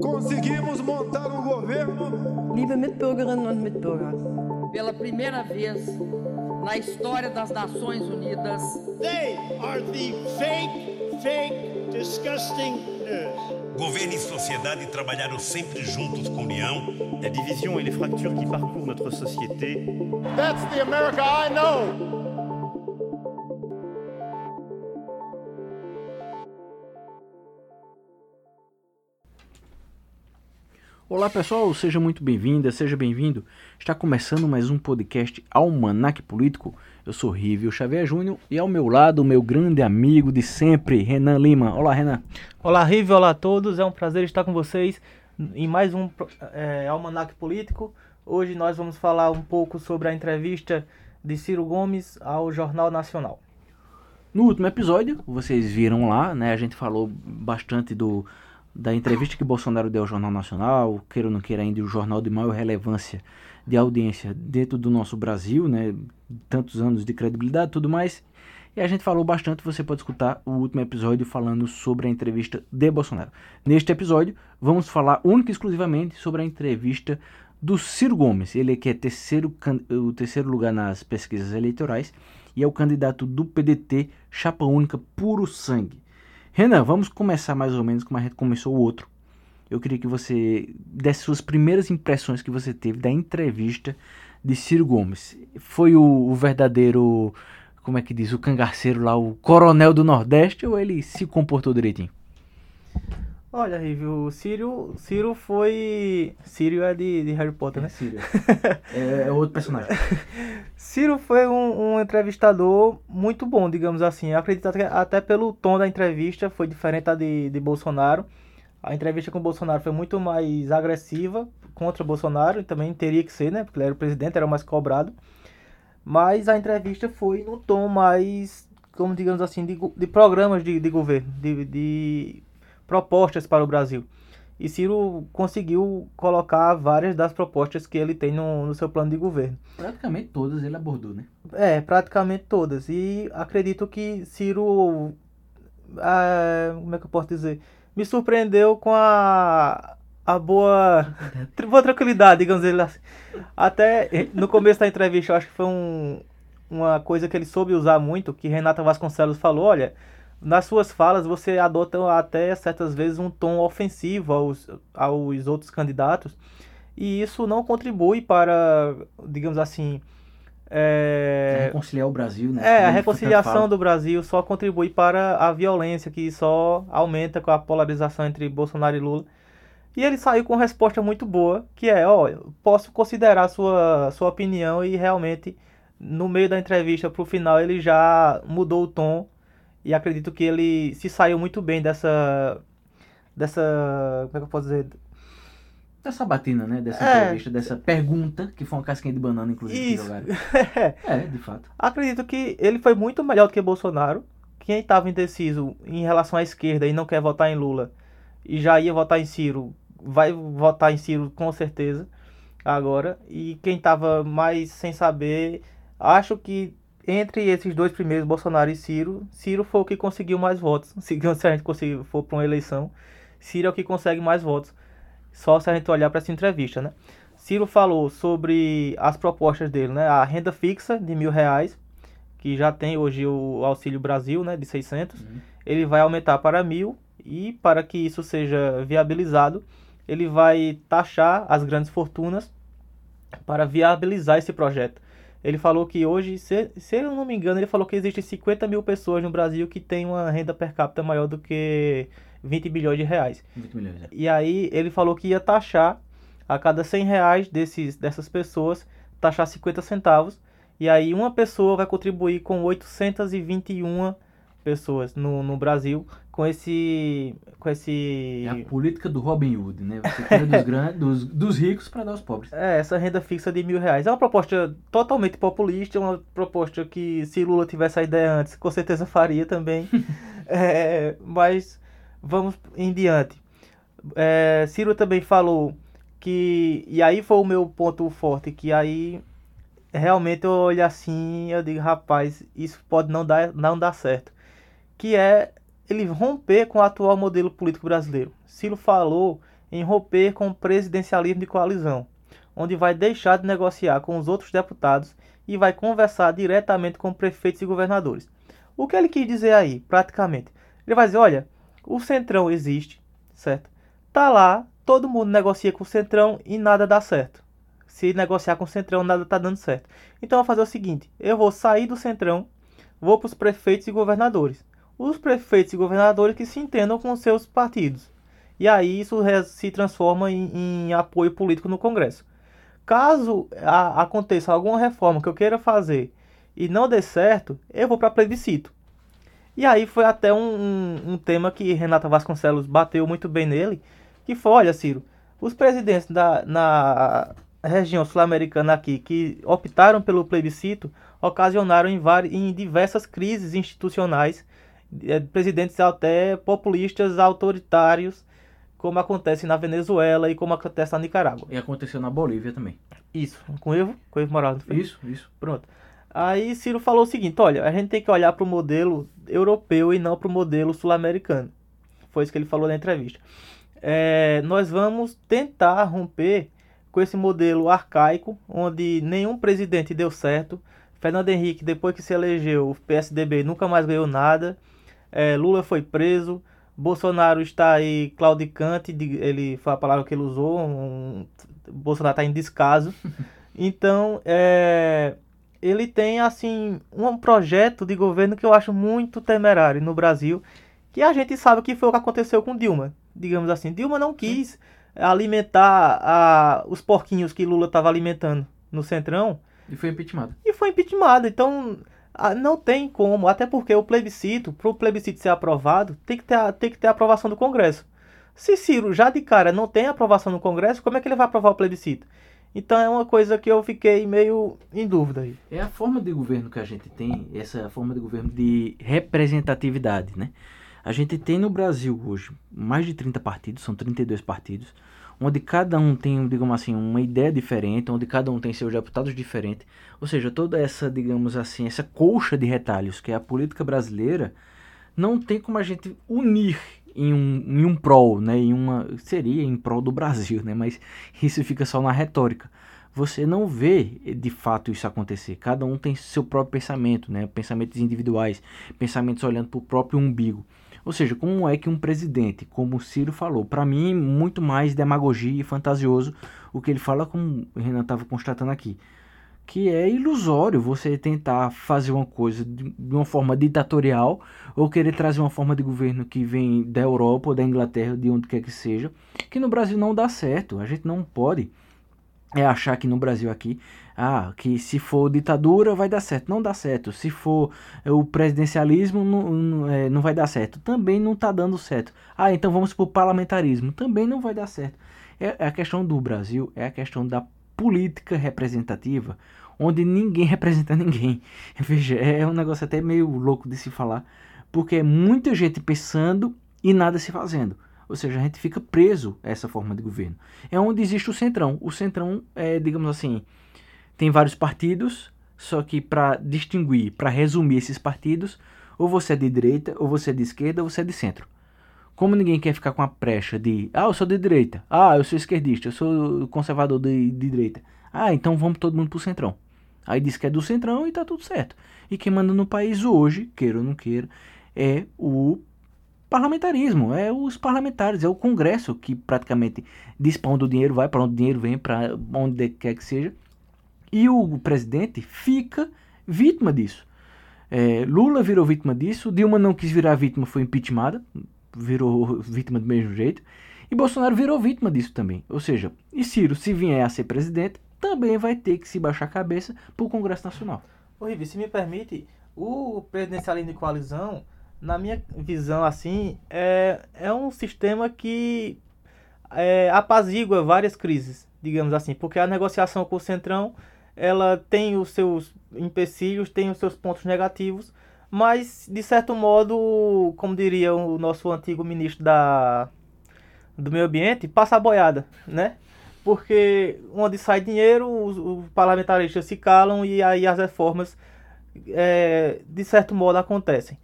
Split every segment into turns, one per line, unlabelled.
Conseguimos montar um governo.
Liebe Mitbürgerinnen und Mitbürger,
pela primeira vez na história das Nações Unidas,
They are the fake, fake, disgusting news.
Governo e sociedade trabalharam sempre juntos com união.
La division et les fractures qui parcourent notre société
That's the America I know.
Olá pessoal, seja muito bem-vinda, seja bem-vindo. Está começando mais um podcast Almanac Político. Eu sou Rívio Xavier Júnior e ao meu lado o meu grande amigo de sempre, Renan Lima. Olá, Renan.
Olá, Rívio, olá a todos. É um prazer estar com vocês em mais um é, Almanac Político. Hoje nós vamos falar um pouco sobre a entrevista de Ciro Gomes ao Jornal Nacional.
No último episódio, vocês viram lá, né? A gente falou bastante do da entrevista que Bolsonaro deu ao Jornal Nacional, queira ou não queira ainda, o jornal de maior relevância de audiência dentro do nosso Brasil, né? Tantos anos de credibilidade e tudo mais. E a gente falou bastante, você pode escutar o último episódio falando sobre a entrevista de Bolsonaro. Neste episódio, vamos falar única e exclusivamente sobre a entrevista do Ciro Gomes. Ele que é terceiro, o terceiro lugar nas pesquisas eleitorais e é o candidato do PDT, chapa única, puro sangue. Renan, vamos começar mais ou menos como a gente começou o outro. Eu queria que você desse suas primeiras impressões que você teve da entrevista de Ciro Gomes. Foi o, o verdadeiro, como é que diz, o cangaceiro lá, o coronel do Nordeste, ou ele se comportou direitinho?
Olha, Rívio, Ciro, Ciro foi. Ciro é de, de Harry Potter, né?
Ciro. é, é outro personagem.
Ciro foi um, um, entrevistador muito bom, digamos assim. Eu acredito que até pelo tom da entrevista foi diferente da de, de Bolsonaro. A entrevista com o Bolsonaro foi muito mais agressiva contra o Bolsonaro, e também teria que ser, né? Porque ele era o presidente, era o mais cobrado. Mas a entrevista foi no tom mais, como digamos assim, de, de programas de, de governo, de, de propostas para o Brasil. E Ciro conseguiu colocar várias das propostas que ele tem no, no seu plano de governo.
Praticamente todas ele abordou, né?
É, praticamente todas. E acredito que Ciro. Ah, como é que eu posso dizer? Me surpreendeu com a, a boa, boa tranquilidade, digamos assim. Até no começo da entrevista, eu acho que foi um, uma coisa que ele soube usar muito, que Renata Vasconcelos falou, olha, nas suas falas você adota até certas vezes um tom ofensivo aos, aos outros candidatos e isso não contribui para, digamos assim,
é... reconciliar o Brasil, né?
É, a reconciliação do Brasil só contribui para a violência que só aumenta com a polarização entre Bolsonaro e Lula. E ele saiu com uma resposta muito boa, que é, ó, posso considerar sua sua opinião e realmente no meio da entrevista para o final ele já mudou o tom e acredito que ele se saiu muito bem dessa. Dessa. Como é que eu posso dizer?
Dessa batina, né? Dessa é, entrevista, dessa pergunta, que foi uma casquinha de banana, inclusive,
isso.
que
é.
é, de fato.
Acredito que ele foi muito melhor do que Bolsonaro. Quem estava indeciso em relação à esquerda e não quer votar em Lula e já ia votar em Ciro, vai votar em Ciro com certeza agora. E quem estava mais sem saber, acho que entre esses dois primeiros, Bolsonaro e Ciro, Ciro foi o que conseguiu mais votos. Se a gente conseguir, for para uma eleição, Ciro é o que consegue mais votos. Só se a gente olhar para essa entrevista, né? Ciro falou sobre as propostas dele, né? A renda fixa de mil reais, que já tem hoje o Auxílio Brasil, né? De 600. Uhum. Ele vai aumentar para mil e para que isso seja viabilizado, ele vai taxar as grandes fortunas para viabilizar esse projeto. Ele falou que hoje, se, se eu não me engano, ele falou que existem 50 mil pessoas no Brasil que têm uma renda per capita maior do que 20 bilhões de reais.
20 milhões, é.
E aí ele falou que ia taxar a cada 100 reais desses, dessas pessoas, taxar 50 centavos. E aí uma pessoa vai contribuir com 821 pessoas no, no Brasil com esse com esse
é a política do Robin Hood né? Você tira dos grandes dos, dos ricos para dar aos pobres.
É essa renda fixa de mil reais. É uma proposta totalmente populista uma proposta que se Lula tivesse a ideia antes com certeza faria também. É, mas vamos em diante. É, Ciro também falou que e aí foi o meu ponto forte que aí realmente eu olho assim eu digo rapaz isso pode não dar não dar certo que é ele romper com o atual modelo político brasileiro. Ciro falou em romper com o presidencialismo de coalizão, onde vai deixar de negociar com os outros deputados e vai conversar diretamente com prefeitos e governadores. O que ele quis dizer aí, praticamente? Ele vai dizer, olha, o Centrão existe, certo? Tá lá, todo mundo negocia com o Centrão e nada dá certo. Se negociar com o Centrão, nada tá dando certo. Então eu vou fazer o seguinte, eu vou sair do Centrão, vou para os prefeitos e governadores. Os prefeitos e governadores que se entendam com seus partidos. E aí isso se transforma em, em apoio político no Congresso. Caso a, aconteça alguma reforma que eu queira fazer e não dê certo, eu vou para plebiscito. E aí foi até um, um, um, tema que Renata Vasconcelos bateu muito bem nele, que foi, olha Ciro, os presidentes da, na região sul-americana aqui que optaram pelo plebiscito ocasionaram em, várias, em diversas crises institucionais, presidentes até populistas, autoritários, como acontece na Venezuela e como acontece na Nicarágua.
E aconteceu na Bolívia também.
Isso, com Evo, com Evo Morales.
Isso, isso.
Pronto. Aí Ciro falou o seguinte, olha, a gente tem que olhar para o modelo europeu e não para o modelo sul-americano. Foi isso que ele falou na entrevista. É, nós vamos tentar romper com esse modelo arcaico, onde nenhum presidente deu certo. Fernando Henrique, depois que se elegeu, o PSDB nunca mais ganhou nada. É, Lula foi preso. Bolsonaro está aí claudicante, ele foi a palavra que ele usou, um, Bolsonaro está em descaso. Então, é, ele tem assim um projeto de governo que eu acho muito temerário no Brasil, que a gente sabe que foi o que aconteceu com Dilma, digamos assim. Dilma não quis alimentar a, os porquinhos que Lula estava alimentando no Centrão.
E foi impeachment.
E foi impeachment. Então, não tem como, até porque o plebiscito, para o plebiscito ser aprovado, tem que, ter, tem que ter aprovação do Congresso. Se Ciro já de cara não tem aprovação no Congresso, como é que ele vai aprovar o plebiscito? Então é uma coisa que eu fiquei meio em dúvida aí.
É a forma de governo que a gente tem, essa forma de governo de representatividade, né? A gente tem no Brasil hoje mais de 30 partidos, são 32 partidos onde cada um tem, digamos assim, uma ideia diferente, onde cada um tem seus deputados diferentes. Ou seja, toda essa, digamos assim, essa colcha de retalhos que é a política brasileira, não tem como a gente unir em um, em um prol, né? Em uma, seria em prol do Brasil, né? Mas isso fica só na retórica. Você não vê de fato isso acontecer. Cada um tem seu próprio pensamento, né? Pensamentos individuais, pensamentos olhando para o próprio umbigo. Ou seja, como é que um presidente, como o Ciro falou, para mim, muito mais demagogia e fantasioso o que ele fala, como o Renan estava constatando aqui, que é ilusório você tentar fazer uma coisa de, uma forma ditatorial ou querer trazer uma forma de governo que vem da Europa ou da Inglaterra, de onde quer que seja, que no Brasil não dá certo. A gente não pode é achar que no Brasil aqui, ah, que se for ditadura vai dar certo. Não dá certo. Se for é, o presidencialismo, não, não, é, não vai dar certo. Também não está dando certo. Ah, então vamos para o parlamentarismo. Também não vai dar certo. É, é, a questão do Brasil, é a questão da política representativa, onde ninguém representa ninguém. Veja, é um negócio até meio louco de se falar, porque é muita gente pensando e nada se fazendo. Ou seja, a gente fica preso a essa forma de governo. É onde existe o centrão. O centrão é, digamos assim, tem vários partidos, só que para distinguir, para resumir esses partidos, ou você é de direita, ou você é de esquerda, ou você é de centro. Como ninguém quer ficar com a precha de, ah, eu sou de direita, ah, eu sou esquerdista, eu sou conservador de, de direita. Ah, então vamos todo mundo pro centrão. Aí diz que é do centrão e tá tudo certo. E quem manda no país hoje, queira ou não queira, é o parlamentarismo, é os parlamentares, é o Congresso que praticamente diz para onde o dinheiro vai, para onde o dinheiro vem, para onde quer que seja. E o presidente fica vítima disso. É, Lula virou vítima disso, Dilma não quis virar vítima, foi impeachmentada, virou vítima do mesmo jeito. E Bolsonaro virou vítima disso também. Ou seja, e Ciro, se vier a ser presidente, também vai ter que se baixar a cabeça para o Congresso Nacional.
Ô, Rivi, se me permite, o presidencialismo de coalizão na minha visão, assim, é, é um sistema que é, apazigua várias crises, digamos assim, porque a negociação com o Centrão, ela tem os seus empecilhos, tem os seus pontos negativos, mas, de certo modo, como diria o nosso antigo ministro da, do Meio Ambiente, passa a boiada, né? Porque onde sai dinheiro, os, os parlamentaristas se calam e aí as reformas, é, de certo modo, acontecem.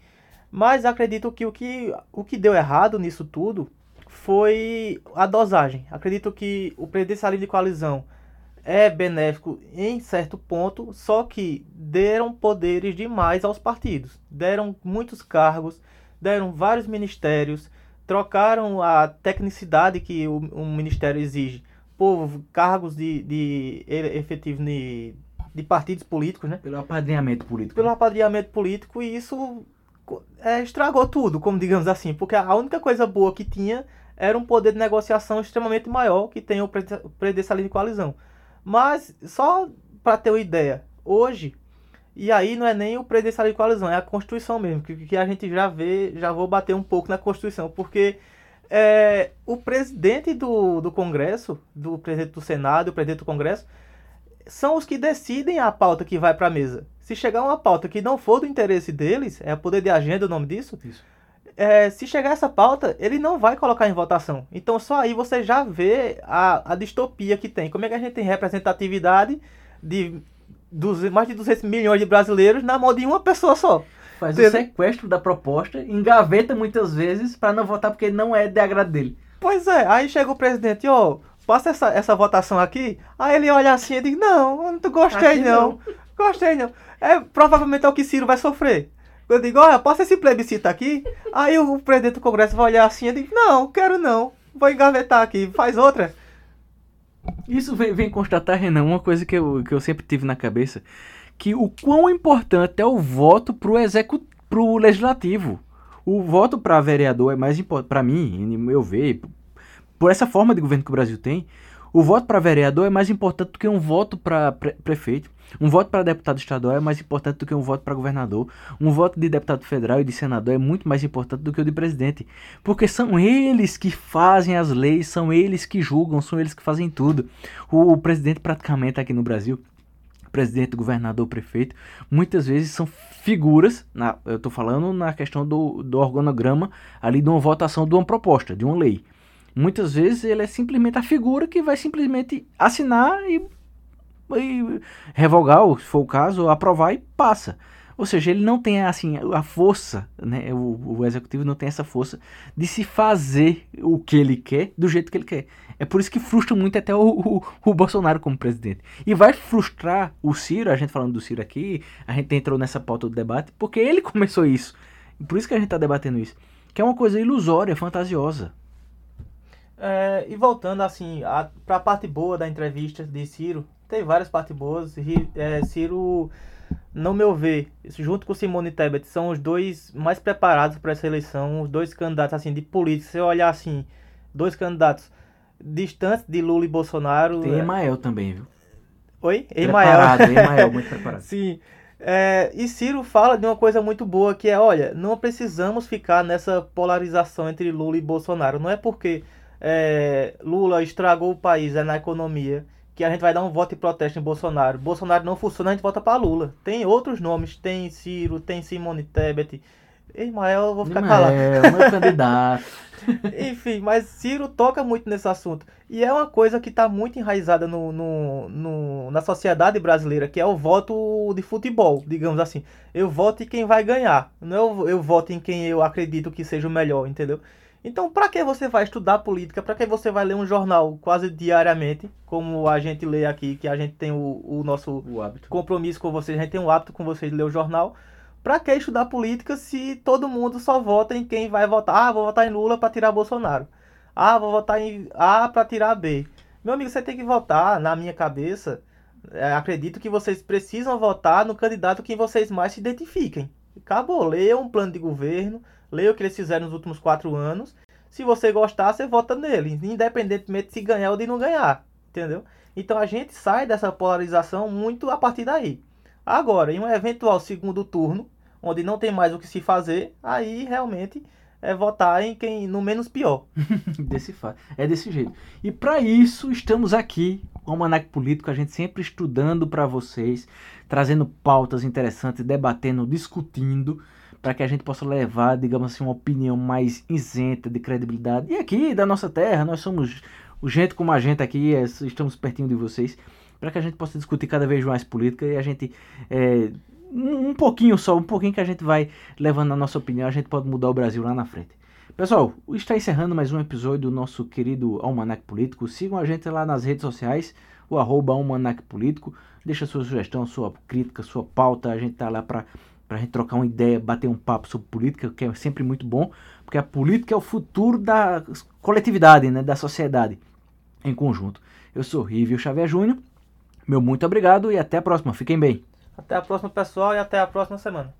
Mas acredito que o que, o que deu errado nisso tudo foi a dosagem. Acredito que o presidencialismo de coalizão é benéfico em certo ponto, só que deram poderes demais aos partidos. Deram muitos cargos, deram vários ministérios, trocaram a tecnicidade que o, o ministério exige por cargos de, de efetivo de, de partidos políticos, né?
Pelo apadrinhamento político.
Pelo apadrinhamento político e isso é, estragou tudo, como digamos assim, porque a única coisa boa que tinha era um poder de negociação extremamente maior que tem o presidencialismo de coalizão. Mas, só para ter uma ideia, hoje, e aí não é nem o presidencialismo de coalizão, é a Constituição mesmo, que, que a gente já vê, já vou bater um pouco na Constituição, porque é, o presidente do, do Congresso, do presidente do Senado, o presidente do Congresso, são os que decidem a pauta que vai para a mesa. Se chegar uma pauta que não for do interesse deles, é poder de agenda o nome disso,
Isso
é, se chegar essa pauta, ele não vai colocar em votação. Então só aí você já vê a, a distopia que tem. Como é que a gente tem representatividade de mais de 200 milhões de brasileiros na mão de uma pessoa só?
Faz o sequestro da proposta, engaveta muitas vezes para não votar porque não é de agrado dele.
Pois é, aí chega o presidente, ó, oh, passa essa, essa votação aqui. Aí ele olha assim e diz, não, eu não gostei não. não. Gostei não. É, provavelmente é o que Ciro vai sofrer. Eu digo, olha, posso esse plebiscito aqui? Aí o presidente do Congresso vai olhar assim e diz, não, quero não. Vou engavetar aqui, faz outra.
Isso vem, vem constatar, Renan, uma coisa que eu, que eu sempre tive na cabeça, que o quão importante é o voto pro, execu pro legislativo. O voto para vereador é mais importante, para mim, eu ver, por essa forma de governo que o Brasil tem, o voto para vereador é mais importante do que um voto para pre prefeito. Um voto para deputado estadual é mais importante do que um voto para governador. Um voto de deputado federal e de senador é muito mais importante do que o de presidente. Porque são eles que fazem as leis, são eles que julgam, são eles que fazem tudo. O, o presidente, praticamente aqui no Brasil, presidente, governador, prefeito, muitas vezes são figuras, na, eu estou falando na questão do, do organograma ali de uma votação de uma proposta, de uma lei. Muitas vezes ele é simplesmente a figura que vai simplesmente assinar e, e revogar, ou se for o caso, aprovar e passa. Ou seja, ele não tem assim a força, né? O, o, executivo não tem essa força de se fazer o que ele quer do jeito que ele quer. É por isso que frustra muito até o, o, o Bolsonaro como presidente. E vai frustrar o Ciro, a gente falando do Ciro aqui, a gente entrou nessa pauta do debate, porque ele começou isso. Por isso que a gente está debatendo isso. Que é uma coisa ilusória, fantasiosa.
É, e voltando assim para a parte boa da entrevista de Ciro, tem várias partes boas. É, Ciro, no meu ver, junto com Simone Tebet, são os dois mais preparados para essa eleição, os dois candidatos assim de política. Se você olhar assim, dois candidatos distantes de Lula e Bolsonaro.
Tem é Emael é... também, viu?
Oi?
Emael. Emael, muito preparado.
Sim. É, e Ciro fala de uma coisa muito boa que é, olha, não precisamos ficar nessa polarização entre Lula e Bolsonaro. Não é porque é, Lula estragou o país é na economia, que a gente vai dar um voto de protesto em Bolsonaro. Bolsonaro não funciona, a gente vota para Lula. Tem outros nomes, tem Ciro, tem Simone Tebet. Ismael, eu vou ficar calado.
É, meu candidato.
Enfim, mas Ciro toca muito nesse assunto. E é uma coisa que está muito enraizada no, no, no, na sociedade brasileira, que é o voto de futebol, digamos assim. Eu voto em quem vai ganhar. Não eu, eu voto em quem eu acredito que seja o melhor, entendeu? Então, para que você vai estudar política? Para que você vai ler um jornal quase diariamente, como a gente lê aqui, que a gente tem o, o nosso
o hábito.
compromisso com vocês, a gente tem um hábito com vocês de ler o jornal. Para que estudar política se todo mundo só vota em quem vai votar? Ah, vou votar em Lula para tirar Bolsonaro. Ah, vou votar em A para tirar B. Meu amigo, você tem que votar, na minha cabeça, é, acredito que vocês precisam votar no candidato que vocês mais se identifiquem. Acabou, leia um plano de governo, leia o que eles fizeram nos últimos quatro anos. Se você gostar, você vota nele, independentemente de se ganhar ou de não ganhar, entendeu? Então a gente sai dessa polarização muito a partir daí. Agora, em um eventual segundo turno, onde não tem mais o que se fazer, aí realmente é votar em quem no menos pior.
desse é desse jeito. E para isso estamos aqui, o Almanac Político, a gente sempre estudando para vocês, trazendo pautas interessantes, debatendo, discutindo para que a gente possa levar, digamos assim, uma opinião mais isenta de credibilidade. E aqui da nossa terra, nós somos o gente como a gente aqui, é, estamos pertinho de vocês, para que a gente possa discutir cada vez mais política e a gente é, um pouquinho só, um pouquinho que a gente vai levando a nossa opinião, a gente pode mudar o Brasil lá na frente. Pessoal, está encerrando mais um episódio do nosso querido Almanac Político. Sigam a gente lá nas redes sociais, o arroba Almanac Político. Deixa sua sugestão, sua crítica, sua pauta. A gente tá lá para a gente trocar uma ideia, bater um papo sobre política, que é sempre muito bom, porque a política é o futuro da coletividade, né, da sociedade em conjunto. Eu sou Rívio Xavier Júnior. Meu muito obrigado e até a próxima. Fiquem bem.
Até a próxima, pessoal, e até a próxima semana.